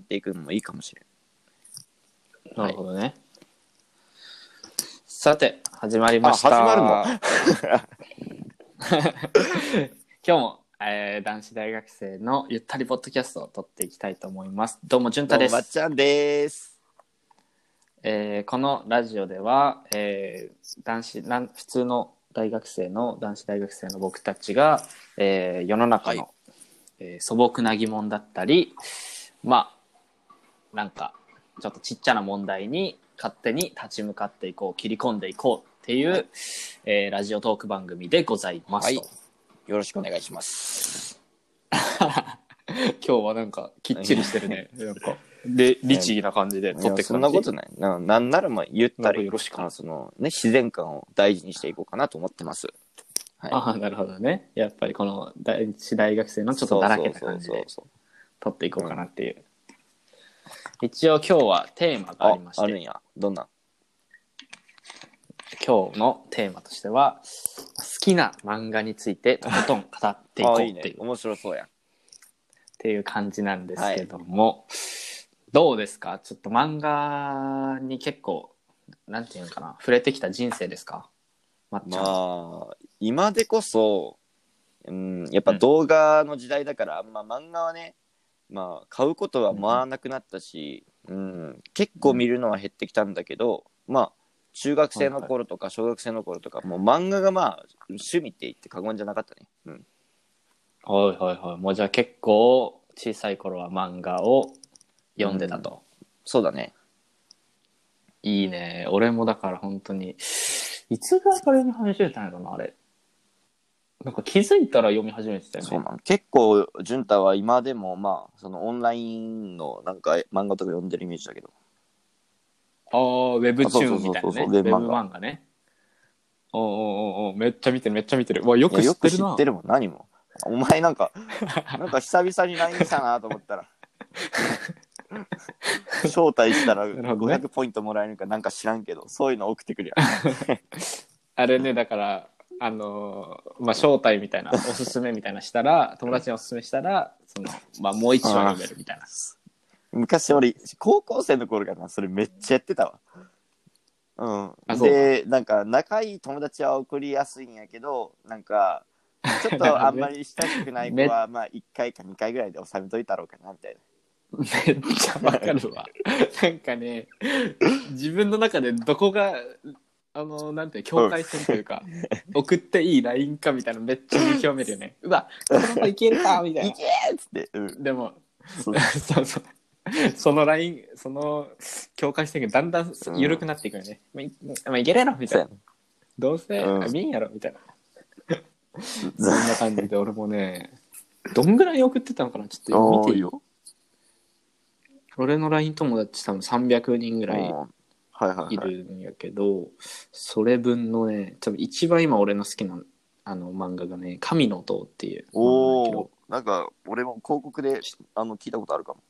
っていくのもいいかもしれん。なるほどね。さて、始まりました。あ始まるの？今日も、えー男子大学生のゆったりポッドキャストを撮っていきたいと思います。どうも、じゅんたで。どうもますっちゃんです。えーこのラジオでは、えー男子なん普通の大学生の男子大学生の僕たちが、えー世の中の、はいえー素朴な疑問だったりまあなんかちょっとちっちゃな問題に勝手に立ち向かっていこう切り込んでいこうっていう、えーラジオトーク番組でございます。と、はい。よろしくお願いします。今日はなんかきっちりしてるね。なんかで律儀な感じで撮ってくそんなことない。ななんならまあゆったりよろしく。その、ね、自然感を大事にしていこうかなと思ってます。はい。ああなるほどね。やっぱりこの大大学生のちょっとだらけた感じで撮っていこうかなっていう、一応今日はテーマがありまして。ああるんや。どんな今日のテーマとしては好きな漫画についてとことん語っていこうあっていう。いいね。面白そうや。っていう感じなんですけども、どうですか？ちょっと漫画に結構なんていうのかな？触れてきた人生ですか？まっちゃん、まあ、今でこそ、うん、やっぱ動画の時代だから、まあ漫画はね、まあ買うことはまあなくなったし、うん、結構見るのは減ってきたんだけど、まあ、中学生の頃とか小学生の頃とか、もう漫画がまあ趣味って言って過言じゃなかったね。うん。はいはいはい。もうじゃあ結構小さい頃は漫画を読んでたと、そうだね。いいね。俺もだから本当にいつぐらいから読み始めたんやろなあれなんか気づいたら読み始めてたよねそうなの。結構、潤太は今でもまあ、そのオンラインのなんか漫画とか読んでるイメージだけど。ああ、ウェブチューンみたいなそうそうそうそうね。ウェブウェブ漫画漫画ね。おうおうおうおうめっちゃ見てる、めっちゃ見てる。うわ、よくいやよく知ってるな。知ってるもん、何も。お前なんか、なんか久々に LINE したなと思ったら。招待したら なるほどね500ポイントもらえるかなんか知らんけど、そういうの送ってくるやん。あれね、だから、あのーまあ、招待みたいな、おすすめみたいなしたら、友達におすすめしたら、その、まあ、もう一話読めるみたいな。昔俺、高校生の頃からな、それめっちゃやってたわ。うん。あそうで、なんか仲いい友達は送りやすいんやけど、なんか、ちょっと あんまり親しくない子は、まあ1回か2回ぐらいで収めといたろうかな、みたいな。めっちゃわかるわ。なんかね、自分の中でどこが、あの、なんて、境界線というか、送っていい LINE かみたいなのめっちゃ見極めるよね。うわ、この子いけるかみたいな。いけーっつって。うん。でも、そうそう そう。そのライン、その境界線がだんだん緩くなっていくよね。まあいまあ、いけるやろみたいな。どうせ、うんあ見んやろみたいな。そんな感じで俺もね、どんぐらい送ってたのかなちょっと見ていい？よ。俺の LINE 友達多分300人ぐらいうんはいはいいはい。るんやけど、それ分のね、多分一番今俺の好きなあの漫画がね、神の塔っていう漫画おなんだけどお、なんか俺も広告であの聞いたことあるかも。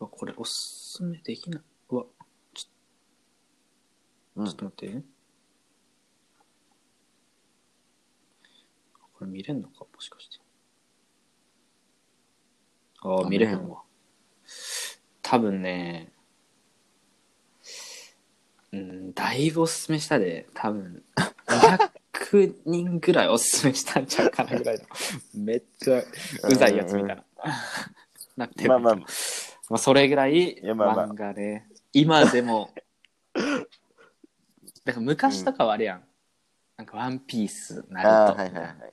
うわこれおすすめできない。うわ、ちょうんちょっと待って。これ見れんのか？もしかして。ああ、あ見れへんわ。多分ね、うん、だいぶおすすめしたで、多分、200人ぐらいおすすめしたんちゃうかなぐらいの。めっちゃうざいやつみたいな。なってる。まあまあ、まあ、それぐらいやまあまあ。漫画ね、今でも。だから昔とかはあれやん、なんか「ワンピースナルト。あーはいはいはい。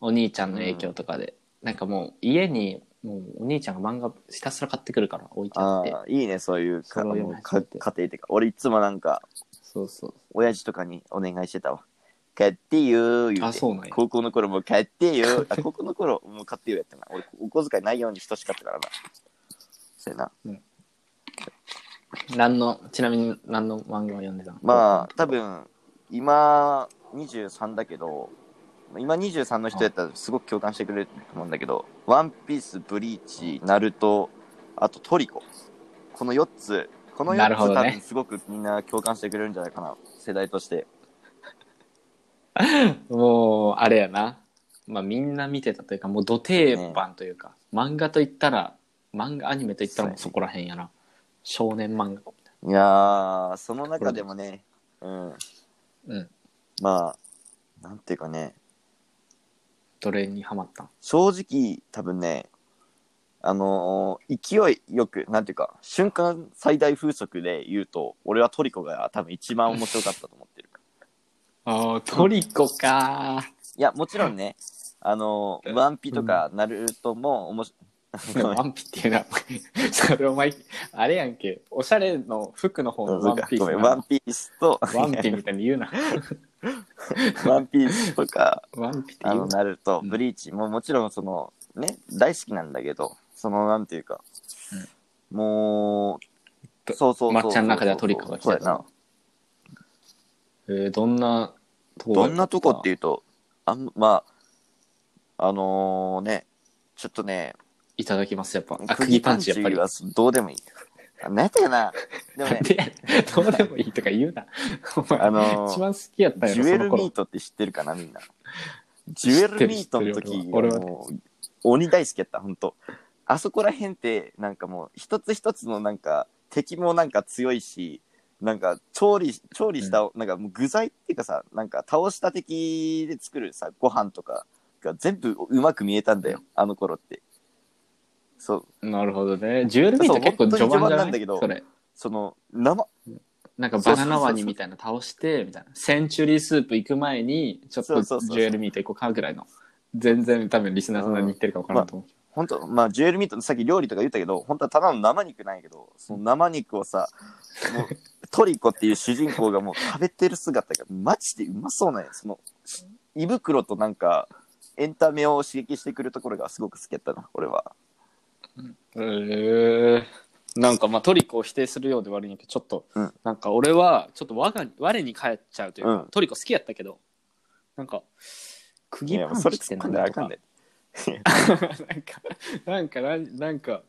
お兄ちゃんの影響とかで、なんかもう家にもうお兄ちゃんが漫画ひたすら買ってくるから置いてあってああ、いいね、そういうかそ家庭っていうか、俺いつもなんか、そうそう親父とかにお願いしてたわ。買ってよー言うて。あそうなんや 高校の頃も買ってよー。あ、高校の頃もう買ってよやったな。俺、お小遣いないように等しかったからな。そうやな。何のちなみに何の漫画を読んでたの？まあ、多分、今、23だけど、今23の人やったらすごく共感してくれると思うんだけど、ワンピース、ブリーチ、ナルト、あとトリコ。この4つ、この4つ、なるほどね。多分すごくみんな共感してくれるんじゃないかな、世代として。もうあれやな。まあみんな見てたというかもう土定番というか、漫画といったら漫画アニメといったらもうそこら辺やな。少年漫画いやー、その中でもね、うん。うん。まあ、なんていうかね、どれにハマったん？正直多分ね、あのー勢いよく、なんていうか、瞬間最大風速で言うと、俺はトリコが多分一番面白かったと思ってる。ああトリコか。いや、もちろんね、あのーワンピとかナルトも面白い。ワンピっていうな それお前あれやんけ。おしゃれの服の方のワンピースごめん、なワンピースと、ワンピみたいに言うな ワンピースとか、ワンピってあの、言うなナルト、うん。ブリーチ。ももちろんその、ね、大好きなんだけど、その、なんていうか、もう、とそうそうそうそう。まっちゃんの中ではトリコが来てたそうやな。えー、どんなとこどんなとこっていういうと、あんまあ、あのね、ちょっとね、いただきますやっぱ。あ釘パンチやっぱり。はどうでもいい。あなんやったかなでもね、でどうでもいいとか言うなお前、あのー一番好きやったジュエルミートって知ってるかなみんな。ジュエルミートの時知ってる知ってる俺はもう鬼大好きやった、ほんと。あそこら辺って、なんかもう、一つ一つのなんか、敵もなんか強いし、なんか、調理、調理した、なんかもう具材っていうかさ、なんか倒した敵で作るさ、ご飯とかが全部うまく見えたんだよ、あの頃って。そう、なるほどね。ジュエルミート結構序盤じゃそう本当に序盤なないんだけどそれ。その、生、なんかバナナワニみたいなの倒してみたいな。センチュリースープ行く前にちょっとそうそうそうそう。ジュエルミート行こうかぐらいの。全然多分リスナーさん何言ってるか分からんと思う、本当まあ、ジュエルミートのさっき料理とか言ったけど、本当はただの生肉なんやけど、その生肉をさ、もうトリコっていう主人公がもう食べてる姿がマジでうまそうなんや。その、胃袋となんか、エンタメを刺激してくるところがすごく好きやったな、俺は。へえなんかまあトリコを否定するようで悪いんやけどちょっと、うんなんか俺はちょっか我が我に返っちゃうというか、うんトリコ好きやったけどなんかいや、釘パンもうそれチって突っ込んだらあかんで。なんかなんかなんなんか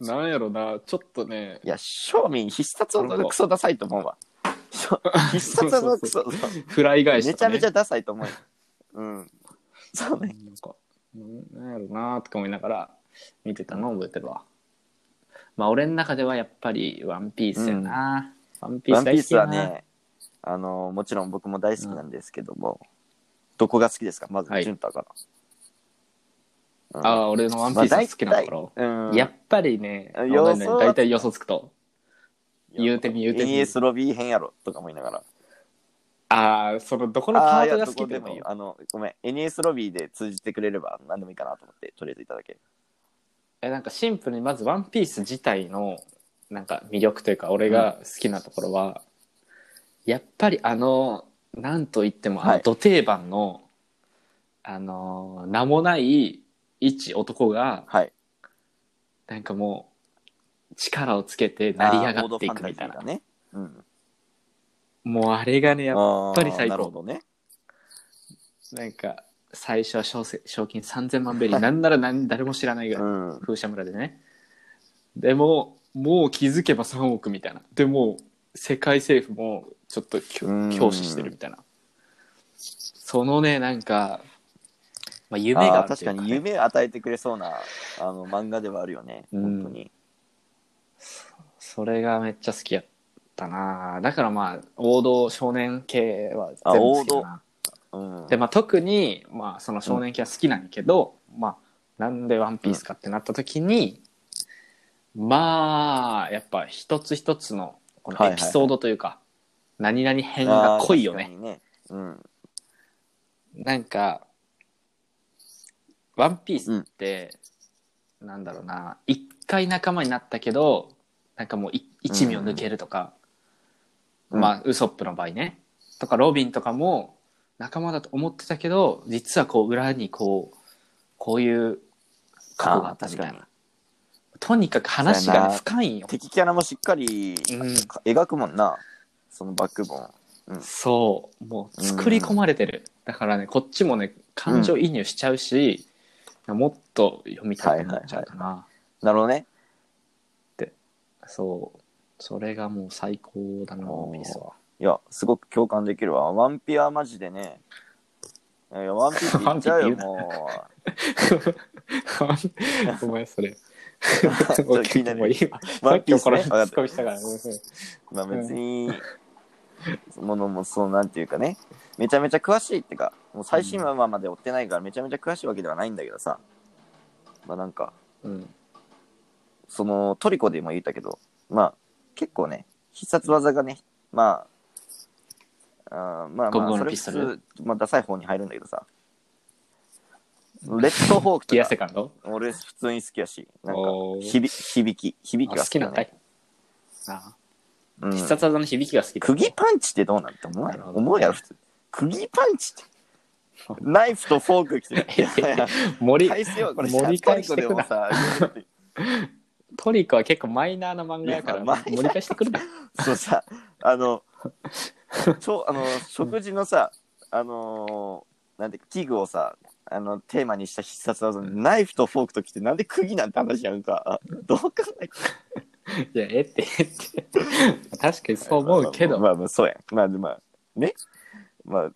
なんやろなちょっとねいや、庶民必殺技がクソダサいと思うわ。必殺技がクソ、フライ返しめちゃめちゃダサいと思うよ。うん。そうね。なんか、うんなんやろなとか思いながら見てたの？を覚えてるわ。まあ俺の中ではやっぱりワンピースやな。ワンピースワンピース大好きやな。はね、あの、もちろん僕も大好きなんですけども、どこが好きですか？まず、はいジュンタから。うんああ、俺のワンピース好きなところ。やっぱりね、あ予想は大体予想つくと。言うてみ言うてみ NES ロビー編やろとか思いながら。ああ、そのどこのパあートが好きいいよ。でもいいよ。あの、ごめん。NES ロビーで通じてくれれば何でもいいかなと思って、とりあえずいただけ。えなんかシンプルにまずワンピース自体のなんか魅力というか俺が好きなところは、やっぱりあのなんといってもあはいの土定番の、あの名もない一男がはい。なんかもう力をつけて成り上がっていくみたいなね。うん。もうあれがねやっやぱり最高なるほどね。なんか最初は賞せ賞金3000万ベリーなんなら何誰も知らないぐらい、うん。フーシャ村でね。でももう気づけば3億みたいな。でもう世界政府もちょっときょうん。教視してるみたいな。そのねなんか、まあ、夢がああー確かるというかね。に夢を与えてくれそうなあの漫画ではあるよね。うん。本当に。それがめっちゃ好きやったな。だからまあ王道少年系はあ全部好きだなうん。でまあ特に、まあ、その少年系は好きなんやけど、まあなんで「ワンピースかってなった時に、まあやっぱ一つ一つのこのエピソードというか、何々編が濃いよねあー確かにね。うん。なんか「ワンピースって、なんだろうな一回仲間になったけどなんかもうい一味を抜けるとか、うんまあウソップの場合ねとかロビンとかも仲間だと思ってたけど実はこう裏にこうこういう過去があったみたいな。とにかく話が、ね、深いんよ敵キャラもしっかりうん。描くもんな。そのバックボーン。そう。もう作り込まれてる、だからねこっちもね感情移入しちゃうし、もっと読みたいと思っちゃうかな、なるほどね。そう。それがもう最高だなピー。スはいや、すごく共感できるわ。ワンピはマジでね、いやワンピース いっちゃうよ、ワンピース言う お前それ。ちょっと気になる。ワンピースねさっき怒られてツッコミしたから。まあ別に、ものもそうなんていうかね、めちゃめちゃ詳しいってか、もう最新話まで追ってないからめちゃめちゃ詳しいわけではないんだけどさ、まあなんか、うん。そのトリコでも言ったけど、まあ結構ね、必殺技がね、まあ、あーまあゴムゴムまあ、それ普のピストル？通、まあダサい方に入るんだけどさ、レッドホークギアとか、セカンド俺普通に好きやし、なんかおー。響響き、響きあが好きだね。好きなんかいあ。うん。必殺技の響きが好きだ。釘パンチってどうなんて思うやろなるほど思うやろ普通。釘パンチって。ナイフとフォーク来てる。いやいや森、返せよ。これ盛り返してくなトリコでもさトリコは結構マイナーな漫画やから、いやマイナー。盛り返してくるな。そうさあのちょあの食事のさあのーなんていうか器具をさあのテーマにした必殺技にナイフとフォークと来てなんで釘なんて話やんかあ どう考えていや、えって、えって。確かにそう思うけど、まあまあまあそうやんまあまあねまあ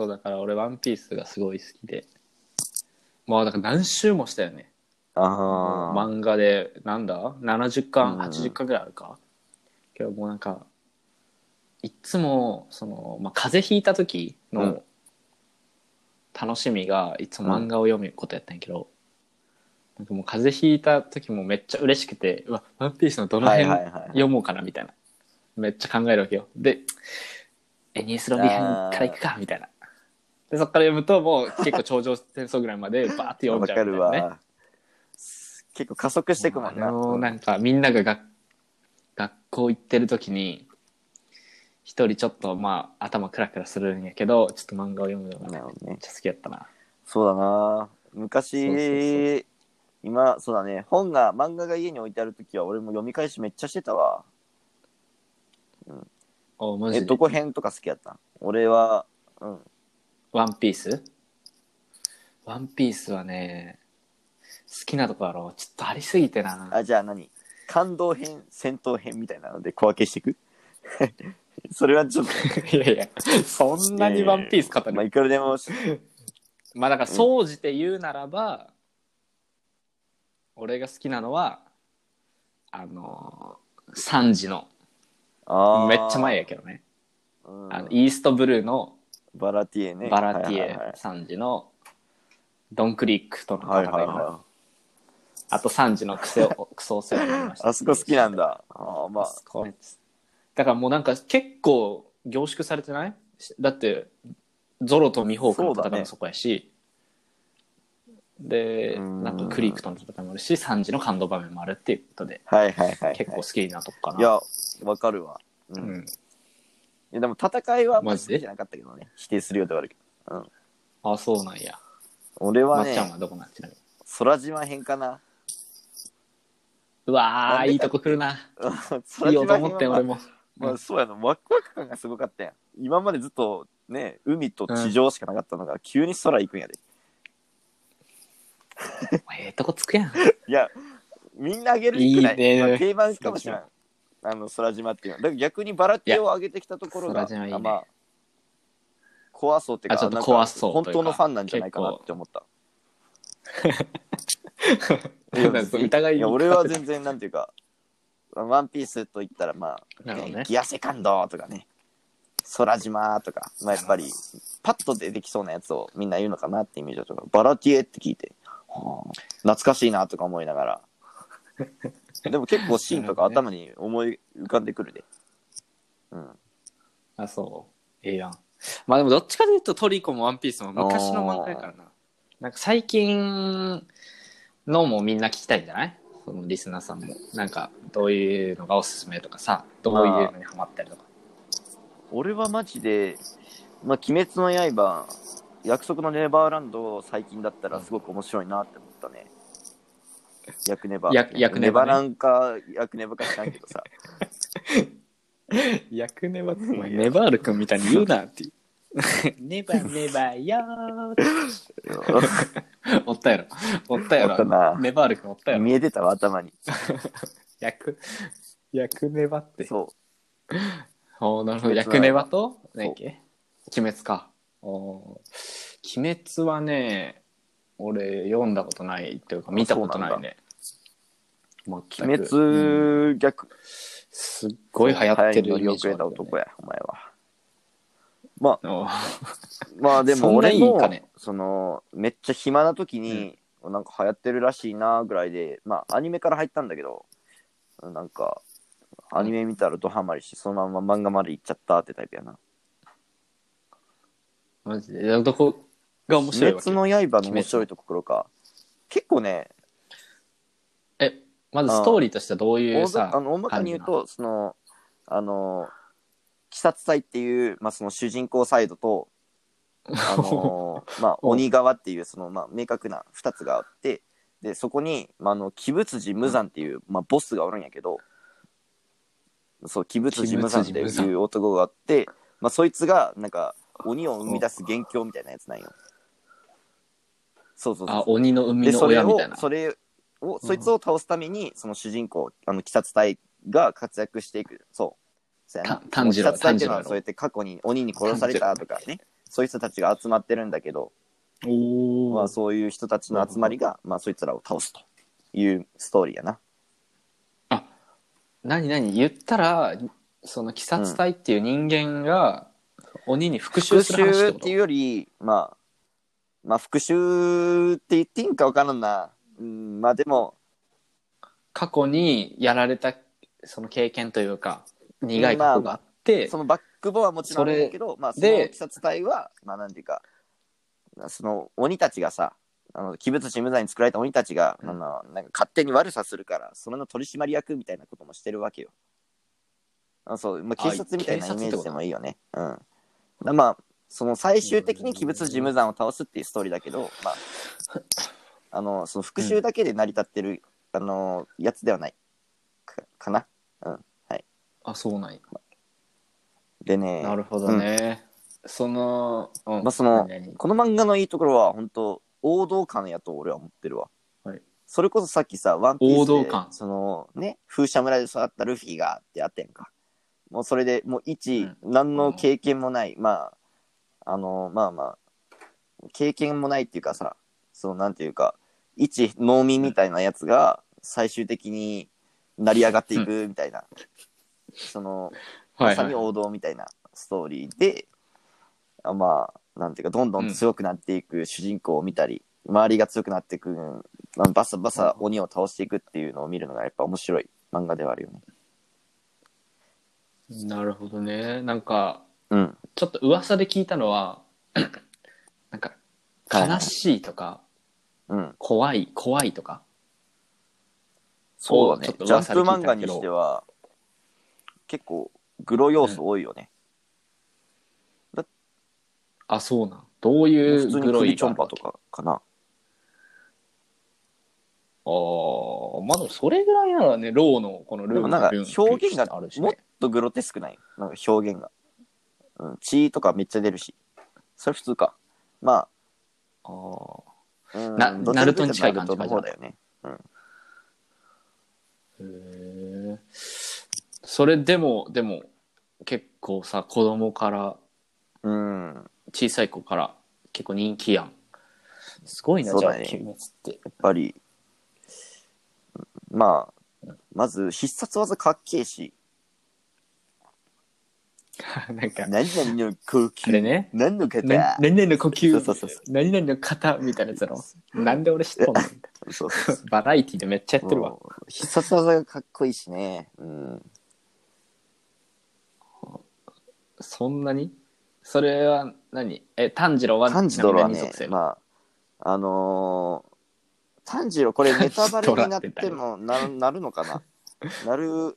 そうだから俺ワンピースがすごい好きで。まあだから何周もしたよね。あー漫画で、なんだ ?70 巻、うん80巻ぐらいあるか。けどもうなんか、いっつも、その、まあ、風邪ひいた時のうん楽しみが、いつも漫画を読むことやったんやけど、なんかもう風邪ひいた時もめっちゃ嬉しくて、うわ、ワンピースのどの辺はいはいはいはい読もうかなみたいな。めっちゃ考えるわけよ。で、エニエスロビ編から行くかみたいな。で、そっから読むともう結構頂上戦争ぐらいまで バーって読んじゃうみたいなね。わ結構加速していくもんなあのなんかみんながが学校行ってる時に一人ちょっとまあ頭クラクラするんやけどちょっと漫画を読むのがなるほどね。めっちゃ好きやったな。そうだな。昔そうそうそ今そうだね。本が漫画が家に置いてある時は俺も読み返しめっちゃしてたわ。おマジで？えどこ編とか好きやった？ん俺はうん。ワンピース？ワンピースはね好きなとこやろちょっとありすぎてな。あじゃあ何？感動編戦闘編みたいなので小分けしていく？それはちょっと。いやいやそんなにワンピース語る、まあいくらでもまあだから総じて言うならば、俺が好きなのはあの3時のあー。めっちゃ前やけどね。うん。あのイーストブルーのバラティエね。バラティはいはいエ3時のドンクリックとのはい戦いのはいはあと3時のクセをクソお世話になりました。いあそこ好きなんだ。あーまあ。そこだからもうなんか結構凝縮されてない？だってゾロとミホークの戦いもそこやし、でうん。なんかクリークとの戦いもあるし3時の感動場面もあるっていうことであはいはいはいはい。結構好きなとこかな、いやわかるわ。ううん。ん、いやでも戦いはマジで？じゃなかったけどね。否定するようではあるけど。あそうなんや。俺はねまっちゃんはどこなん？ちなみに。空島編かな。うわーいいとこ来るな。空言おうと思ってん俺もまあそうやな。ワクワク感がすごかったやん。今までずっとね海と地上しかなかったのが、急に空行くんやで。ええとこつくやん。いやみんなあげるくない。いいね。まあ、定番かもしれん。あの空島っていうの。はだから逆にバラティエを上げてきたところが空島いいね。あまあ怖そうっていうかあちょっとなんか怖そうというか。本当のファンなんじゃないかなって思った。疑いいや俺は全然なんていうかワンピースと言ったらまあ、なるほどね。ギアセカンドとかね。空島とか、まあ、やっぱりパッと出てきそうなやつをみんな言うのかなってイメージだったからバラティエって聞いて、はあ懐かしいなとか思いながら。でも結構シーンとか頭に思い浮かんでくるで、うん、あそう。ええやん。まあでもどっちかというとトリコもワンピースも昔の漫画やからな。なんか最近のもみんな聞きたいんじゃない？そのリスナーさんもなんかどういうのがおすすめとかさどういうのにハマったりとか俺はマジで「まあ、鬼滅の刃」約束のネバーランド最近だったらすごく面白いなって思ったね。役ネバ。や役ネバねネバなんか役ネバか知らんけどさ。役ネバお前ネバール君みたいに言うなっていう ネバネバよー おったやろ。おったやおったな。ろネバール君おったやろ。見えてたわ、頭に。役役ネバって。そ おーなるほど。鬼ネバと？何やっけ？鬼滅か。あー。鬼滅はね、俺読んだことないっていうか見たことないね。全く。鬼うん。滅逆、すっごい流行ってる乗りイメージ遅れた男や、お前は。まあ、あまあでそんなも俺もいいかね。そのめっちゃ暇な時に、なんか流行ってるらしいなぐらいでまあアニメから入ったんだけどなんかアニメ見たらドハマりしてそのまま漫画まで行っちゃったってタイプやな。マジで？どこが面「白いわけ？鬼滅の刃」の面白いところか。結構ねえ、まずストーリーとしてはどういう大さ、あの大まかに言うとそのあの鬼殺隊っていう、まあ、その主人公サイドとあの まあ、うん鬼側っていうその、まあ、明確な2つがあってでそこに、まあ、あの鬼仏寺無惨っていう、まあ、ボスがおるんやけどそう鬼仏寺無惨っていう男があって、まあ、そいつがなんか鬼を生み出す元凶みたいなやつなんよ。そうそうそうあ、鬼の生みの親みたいな。それをそいつを倒すためにその主人公あの鬼殺隊が活躍していく。そうそうやな。た炭治郎炭治郎やろ。そうやって過去に鬼に殺されたとかね。そういう人たちが集まってるんだけど、おまあ、そういう人たちの集まりが、まあ、そいつらを倒すというストーリーやな。何何言ったら、その鬼殺隊っていう人間が、鬼に復復讐する話ってこと？讐っていうよりまあまあ復讐って言っていいんか分からんな。うんまあでも過去にやられたその経験というか苦い過去があって、そのバックボーンはもちろんあるんだけど、まあ、そので鬼殺隊は、まあ、なんていうか、その鬼たちがさ、あの鬼物寺無罪に作られた鬼たちが、うんあのなんか勝手に悪さするから、それの取締役みたいなこともしてるわけよ。あそう、まあ、警察みたいなイメージでもいいよね。うん。だまあ、その最終的に鬼物寺無惨を倒すっていうストーリーだけど、まあ、あの、その復讐だけで成り立ってる、あの、やつではない。かかな。あそうなんや。でね、なるほどね、その、うん。まあその何々この漫画のいいところは本当王道感やと俺は思ってるわ。はい。それこそさっきさ、ワンピースで王道感。そのね、風車村で育ったルフィがってあってんか。もうそれでもう一、うん。何の経験もない、まあ、あの、まあまあ、経験もないっていうかさ、そのなんていうか、一農民みたいなやつが最終的に成り上がっていくみたいな、その、まさに王道みたいなストーリーで、あまあなんていうかどんどん強くなっていく主人公を見たり、周りが強くなっていく、まあバサバサ鬼を倒していくっていうのを見るのがやっぱ面白い漫画ではあるよね。なるほどねなんかうん。ちょっと噂で聞いたのは なんかはいはい悲しいとか、うん。怖い怖いとかそうだね。ジャンプ漫画にしては結構グロ要素多いよね。あそうなんどういう普通にグロい首チョンパとかかな。ああまあでもそれぐらいならねローのこのルールでもなんか表現があるし、もっね、とグロテスクないなんか表現が。うん。血とかめっちゃ出るし。それ普通か。まあーあ、うんなどっちかというとナルトに近い感じナルトの方だよね。へえそれでもでも結構さ子供からうん。小さい子から結構人気やん。すごいな、じゃあそうだね。鬼滅って。やっぱり、まあ、まず必殺技かっけえし、なんか何々の呼吸、あれね？何の方、な何々の呼吸？そうそうそうそ何々の型みたいなやつやろ？なんで俺知っとんの？そうそうそバラエティでめっちゃやってるわ。必殺技がかっこいいしね。うん。そんなに？それは何？え炭治郎は炭治郎はねまあ、あのー炭治郎、これネタバレになっても ななるのかな？なる、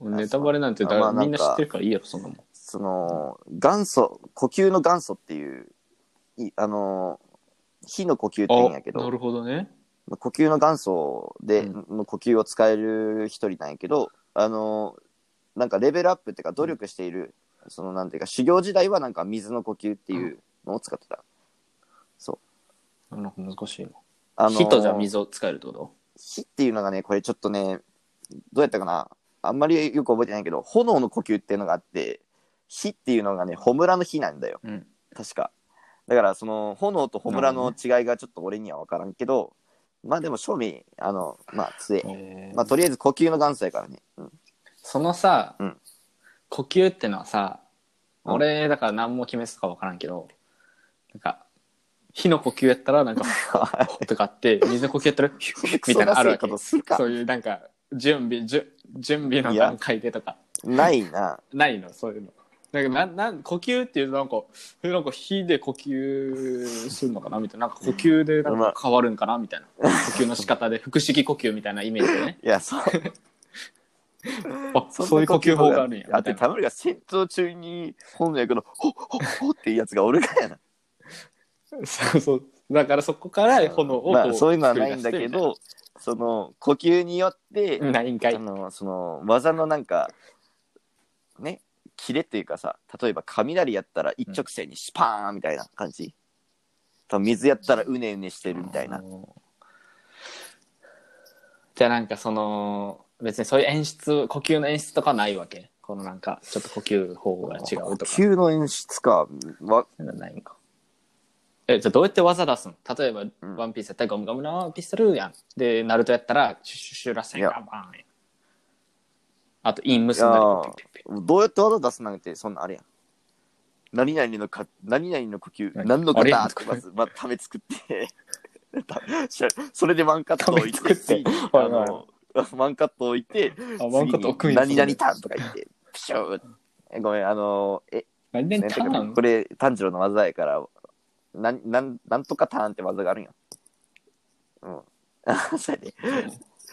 ネタバレなんてだまあみんな知ってるからいいやろそんなもん。その、元祖、呼吸の元祖っていう、いあのー火の呼吸って言うんやけど、なるほどね。まあ呼吸の元祖で、呼吸を使える一人なんやけど、あのーなんかレベルアップっていうか努力している、そのなんていうか修行時代はなんか水の呼吸っていうのを使ってた。なんか難しいのあのー火とじゃあ水を使えるってこと？火っていうのがね、これちょっとね、どうやったかな？あんまりよく覚えてないけど、炎の呼吸っていうのがあって、火っていうのがね、穂村の火なんだよ。うん。確か。だから、その、炎と穂村の違いがちょっと俺には分からんけど、まあでも、正味、あの、まあ、強い。えーまあ、とりあえず呼吸の元祖やからね。うん。そのさ、うん。呼吸ってのはさ、うん。俺だから何も決めてたか分からんけど、なんか、火の呼吸やったらなんか、とかあって、水の呼吸やったら、ヒュッみたいなのあるわけ。クソダセいことするういうなんか、準備、じゅ準備の段階でとか、ないな。ないの、そういうの。なんかなんなん呼吸っていうとなんかえなんか火で呼吸するのかな？みたいな。なんか呼吸でなんか変わるんかな？みたいな。呼吸の仕方で腹式呼吸みたいなイメージでね。いや、そう。あそういう呼吸法があるんやだって、みたいな。田村が戦闘中に本の役の、ほっほっほっていうやつがおるからやな。そうそう。だからそこから炎をこまあ、そういうのはないんだけ作ど、その、呼吸によって、なないんかい。あのその技のなんかねキレっていうかさ例えば雷やったら一直線にシュパーンみたいな感じ、多分水やったらうねうねしてるみたいな、じゃあなんかその別にそういう演出呼吸の演出とかないわけ？このなんかちょっと呼吸法が違う呼とか。吸の演出か。わないんか。えじゃあどうやって技出すの？例えば、ん。ワンピースやったらゴムゴムのピストルやん。でナルトやったらシュシュシュラセンガバーンやんあとイン結んだりどうやって技出すなんてそんなあれやん何々のか何々の呼吸何何のあれ型ってまず、まあ、ため作ってそれでワンカット置いてため作って次にはいはいあの ワンカット置いてあワンカット置くん何々ターンとか言ってプシューえごめんあのえ何々ターン？これ炭治郎の技やからなんなんなんとかターンって技があるんやうん。あ それで。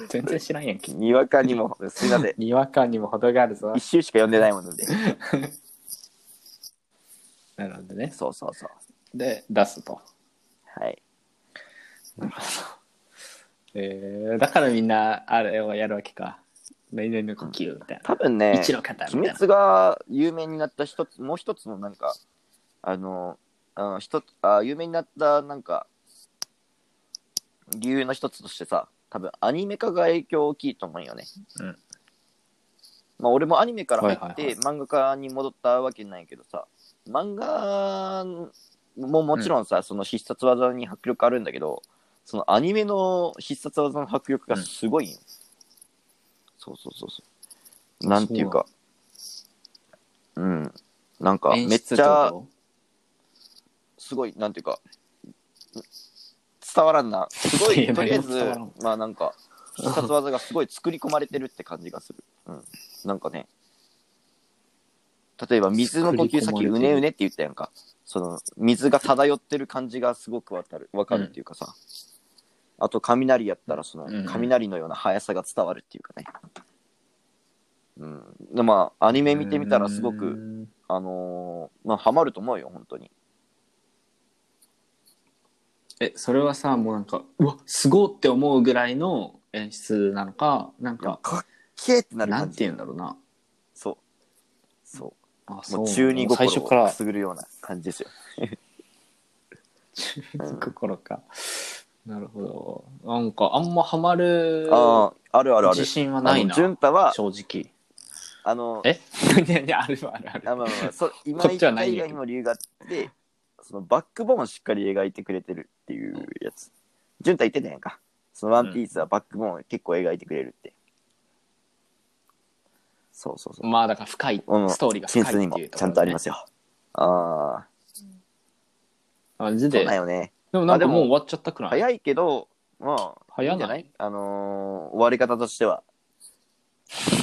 全然知らんやんけ。にわかにもすいません。にわかにも程があるぞ。一周しか読んでないもので。なるほどね。そうそうそう。で出すと。はいえー、だからみんなあれをやるわけか。何々の呼吸みたいな、多分ね一の方みたいな。鬼滅が有名になった一つもう一つのなんかあのあの一つあ有名になったなんか理由の一つとしてさ多分アニメ化が影響大きいと思うよね。うん。まあ俺もアニメから入って、はいはいはい。漫画家に戻ったわけないけどさ漫画ももちろんさ、その必殺技に迫力あるんだけどそのアニメの必殺技の迫力がすごい。ん。よ、そうそうそうそう。なんていうか。う。ん。なんかめっちゃすごいなんていうか伝わらんな。すごいとりあえず何も伝わらん。まあなんか必殺技がすごい作り込まれてるって感じがする、うん、なんかね。例えば水の呼吸さっき作り込まれてるうねうねって言ったやんか。その水が漂ってる感じがすごくわかるわかるっていうかさ、あと雷やったらそうんの雷のような速さが伝わるっていうかね。うん。でまあアニメ見てみたらすごくうんあのーまあハマると思うよ本当に。えそれはさもうなんかうわすごって思うぐらいの演出なのかなんかかっけーってなるなんて言うんだろうな。そう。そう。あもう中二心を最初から。くすぐるような感じですよ。心かなるほどなんかあんまハマるああ、あるあるある。自信はないなあの潤太は、正直あの、え？いやいやあるあるあるあまあまあまあそ今 こ言っっちはない以外にも理由があって、そのバックボーンをしっかり描いてくれてるっていうやつ。潤太言ってたやんか。そのワンピースはバックボーンを結構描いてくれるって。そうそうそう。まあだから深いうんストーリーが深いっていうところ、ね、にもちゃんとありますよ。ああ、そうマジでだよね。でもなんかももう終わっちゃったくない？早いけど、まあ、早ない？いんじゃない？あのー終わり方としては。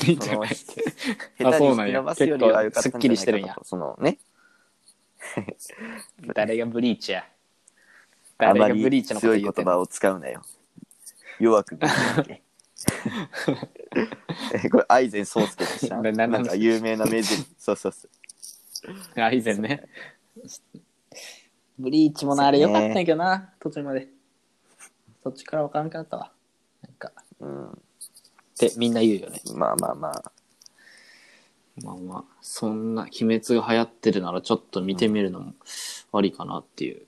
いいんじゃない？下手に引き伸ばすよりは良かったんじゃないか結構すっきりしてるんやと。そのね、誰がブリーチや？あま誰がブリりーチのこと強い言ってんの？言葉を使うなよ。弱くブリーチえ これ、愛禅宗介でした。なななん？か有名な名人。そうそうそう。あ以前ねブリーチもなあれよかったんやけどな途中まで。そっちから分からんかったわ。なんか。うん、ってみんな言うよね。まあまあまあ。まあまあ。そんな鬼滅が流行ってるならちょっと見てみるのもありかなっていう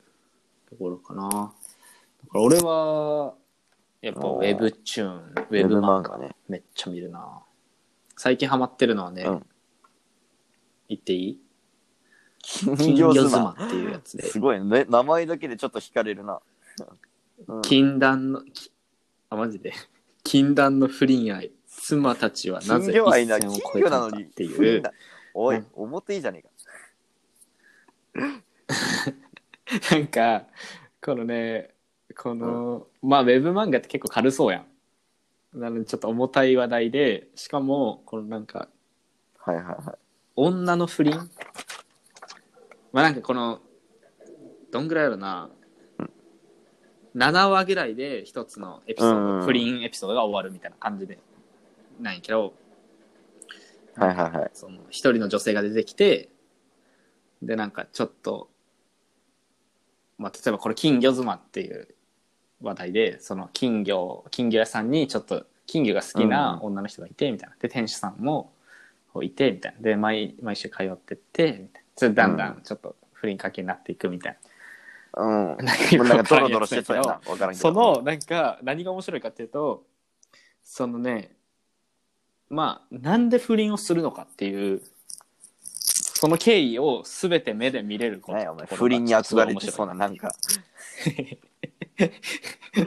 ところかな。だから俺はやっぱウェブチューンウェブ漫画ね。めっちゃ見るな。最近ハマってるのはね、うん。言っていい？金金魚妻っていうやつで、すごいね。名前だけでちょっと惹かれるな、うん。禁断の、きあ、マジで、禁断の不倫愛、妻たちはなぜ金魚愛一線を越え魚なのにたのかっていう。おい、うん。表いいじゃね なんか、このね、この、まあ、ウェブ漫画って結構軽そうやん。なので、ちょっと重たい話題で、しかも、このなんか、えかはいはいはい。女の不倫まあなんかこの、どんぐらいやろな、7話ぐらいで一つのエピソード、うんうん不倫エピソードが終わるみたいな感じで、なんやけど、はいはいはいその一人の女性が出てきて、で、なんかちょっと、まあ、例えばこれ金魚妻っていう話題で、その金魚、金魚屋さんにちょっと金魚が好きな女の人がいて、みたいな。で、店主さんもいて、みたいな。で、毎、毎週通ってって、みたいな。それでだんだんちょっと不倫関係になっていくみたいうん。な。なんなんかドロドロよくわかんないやつしてそうやなけど。その、なんか、何が面白いかっていうと、そのね、まあ、なんで不倫をするのかっていう、その経緯を全て目で見れること。ねお前不倫に憧れてそうななんか。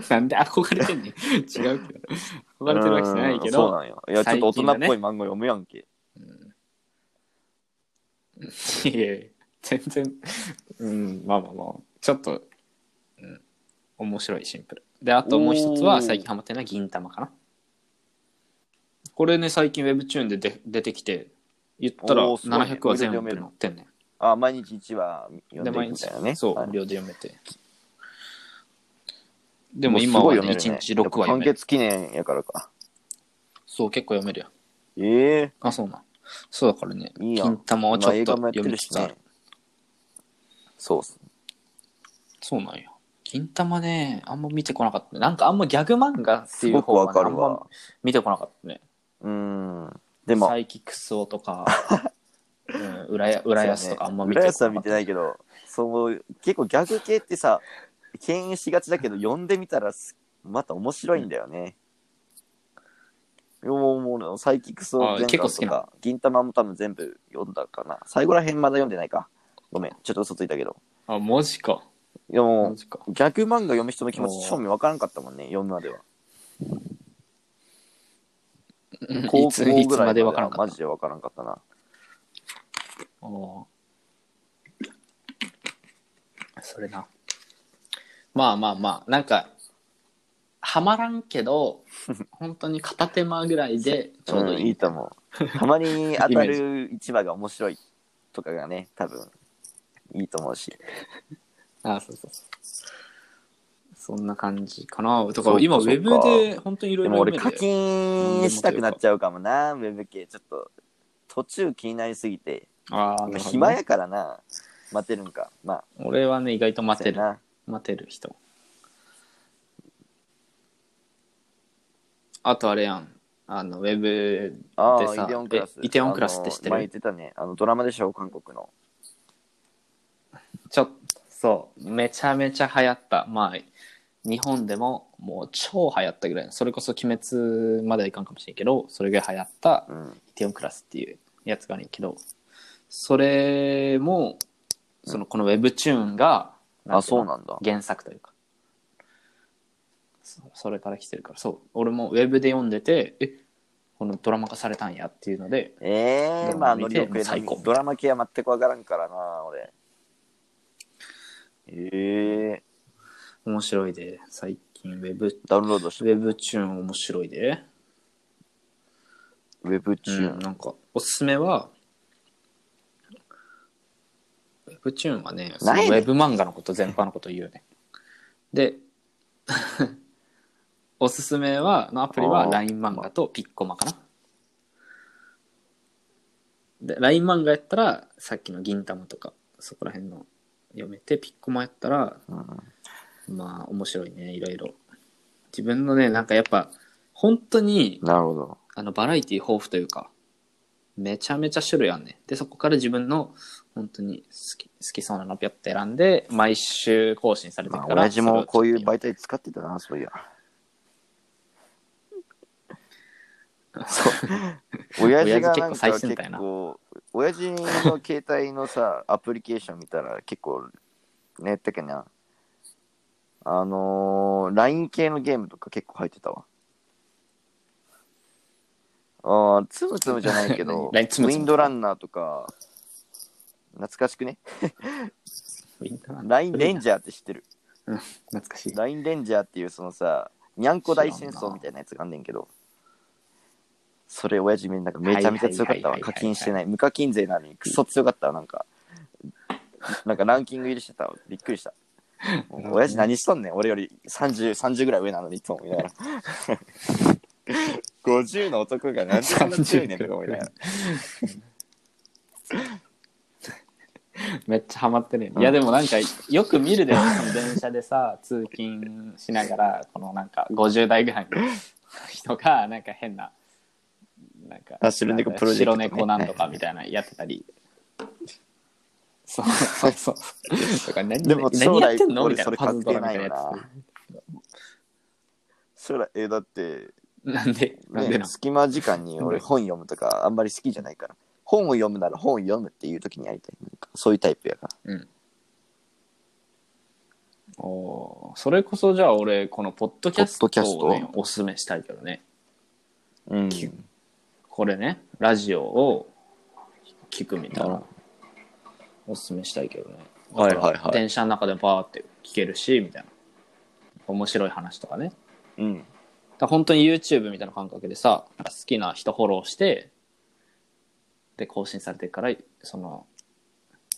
なんで憧れてんねん。違うけど。憧れてるわけじゃないけうんそうど、なんよ。いやちょっと大人っぽい漫画読むやんけ いやいや全然、うん、まあまあまあ、ちょっと、うん、面白いシンプル。で、あともう一つおーは最近ハマってるのは銀玉かな。これね、最近 Webtoon でで出てきて、言ったらおーすごいね700話全部無料で読める載ってんねあ毎日1話読んん。で、でい毎日くみたいなねそう、はい無料で読めて。でも今はね、うすごい読める1日6話読完める。結記念やからかそう、結構読めるよ。ええあ、そうなん。そうだからね、いいやん金玉をちょっと読みつつあるるしね。そうっすそうなんよ。銀玉ね、あんま見てこなかったね。なんかあんまギャグ漫画ってすごくわいう方が、ね、あんまかるわ見てこなかったね。うんでもサイキクスオとか、うん、浦安浦安とかあんま見て浦こ安は見てなかった。ないけどそう結構ギャグ系ってさ敬遠しがちだけど読んでみたらすまた面白いんだよね、いやもうもうサイキクスをあ全巻結構好きなとか銀玉も多分全部読んだかな最後らへんまだ読んでないかごめんちょっと嘘ついたけどあ、マジか。いやもうマジか。ギャグ漫画読む人の気持ちおー正味わからんかったもんね読むまではい高つ、校ぐらいつまでわからんかった。ジでわからんかったなおーそれな。まあまあまあ、なんか、はまらんけど、本当に片手間ぐらいでちょうどいい。んいいと思うたまに 当たる一話が面白いとかがね多分いいと思うし あそうそうそう。そんな感じかな。だか今、ウェブで本当にいろいろ俺課金したくなっちゃうかもなウェブ系ちょっと途中気になりすぎてああ、暇やからな待てるんかまあ俺はね、意外と待てる。待てる人。あとあれやん。あの、ウェブあでさあイテオンクラスえイテオンクラスって知ってる？あの前言ってたねあのドラマでしょ？韓国のちょっと、そう、めちゃめちゃ流行った。まあ、日本でももう超流行ったぐらい。それこそ鬼滅まではいかんかもしれんけど、それぐらい流行ったうんイテオンクラスっていうやつがあるんやけど、それも、その、このウェブチューンが、あそうなんだ原作というか。そそれから来てるから、そう。俺もウェブで読んでて、え、このドラマ化されたんやっていうので、ええドラマまあ見てノリ遅れ最高ドラマ系は全くわからんからな俺ええ面白いで、最近ウェブ、ダウンロードしてウェブチューン面白いで。ウェブチューン、うん、なんか、おすすめは、ウェブチューンはね、そのウェブ漫画のこと、全般のこと言うね。で、おすすめは、のアプリはあー LINE 漫画とピッコマかな。で、LINE 漫画やったら、さっきの銀玉とか、そこら辺の読めて、ピッコマやったら、うんまあ、面白いね、いろいろ。自分のね、なんかやっぱ、本当に、なるほどあのバラエティ豊富というか、めちゃめちゃ種類あんね。で、そこから自分の本当に好き好きそうなのピョって選んで、毎週更新されてるから。まあ親父もこういう媒体使ってたなそういやちょっと親父がなんか親父結構最結先端やな構親父の携帯のさ、アプリケーション見たら結構、ねやったっけな。あのー、LINE 系のゲームとか結構入ってたわ。ああ、つむつむじゃないけど、ウ何 LINE つむつむィンドランナーとか、懐かしくね ?LINE レンジャーって知ってる？懐かしい。?LINE レンジャーっていうそのさ、にゃんこ大戦争みたいなやつがあんねんけど、それ親父みんななんかめちゃめちゃ強かったわ。課金してない。無課金税なのにクソ強かったわ。なんか、なんかランキング入りしてたわ。びっくりした。親父何しとんねん俺より30、30ぐらい上なのにいつも思いながら。50の男がなんでそんな強いねんとか思いながら。めっちゃハマってるよ、うんいやでもなんかよく見るでその電車でさ通勤しながらこのなんか50代ぐらいの人がなんか変ななんかあ白猫プロジェクトね。白猫なんとかみたいなやってたり。そうそうそう。だから何でも何将来やってんの？みたいそれパズドラみたいないや将来、え、だって、つなんで？なんでね、隙間時間に俺本読むとかあんまり好きじゃないから。本を読むなら本を読むっていう時にやりたい。なんかそういうタイプやから。うん。おー。それこそじゃあ俺このポッドキャストポッドキャスを、ねト、おすすめしたいけどね。うん。これねラジオを聞くみたいな。おすすめしたいけどね。はいはいはい。電車の中でバーって聞けるしみたいな。面白い話とかね。だかうん。ら本当に YouTube みたいな感覚でさ好きな人フォローしてで更新されてるからその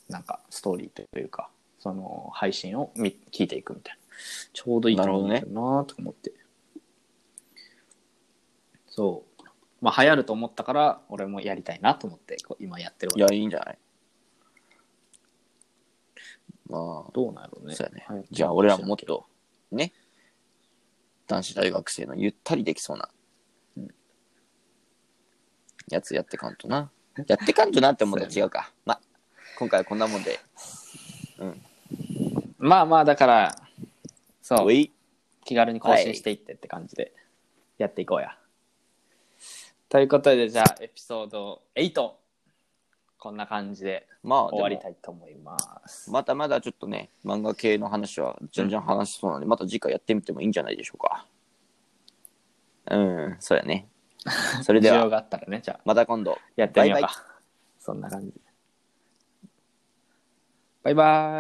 なんかストーリーというかその配信を見聞いていくみたいな。ちょうどいいと思うんだよなと思って、そうまあ流行ると思ったから俺もやりたいなと思ってこう今やってるわけいや、いいんじゃない？まどうなんやろうあ、ねそうやね流行って。るじゃあ俺らももっと、ね、男子大学生のゆったりできそうなうん、やつやってかんとな。やってかんとなって思ったら違うか。まあ、今回はこんなもんで。まあまあだからそうおい。気軽に更新していってって感じでやっていこうや。ということでじゃあエピソード8こんな感じでまあ、終わりたいと思います。まだまだちょっとね、漫画系の話はじゃんじゃん話しそうなので、また次回やってみてもいいんじゃないでしょうか。うん、そうやね。それでは、需要があったらねじゃあまた今度。やってみようか。バイバそんな感じで。バイバーイ。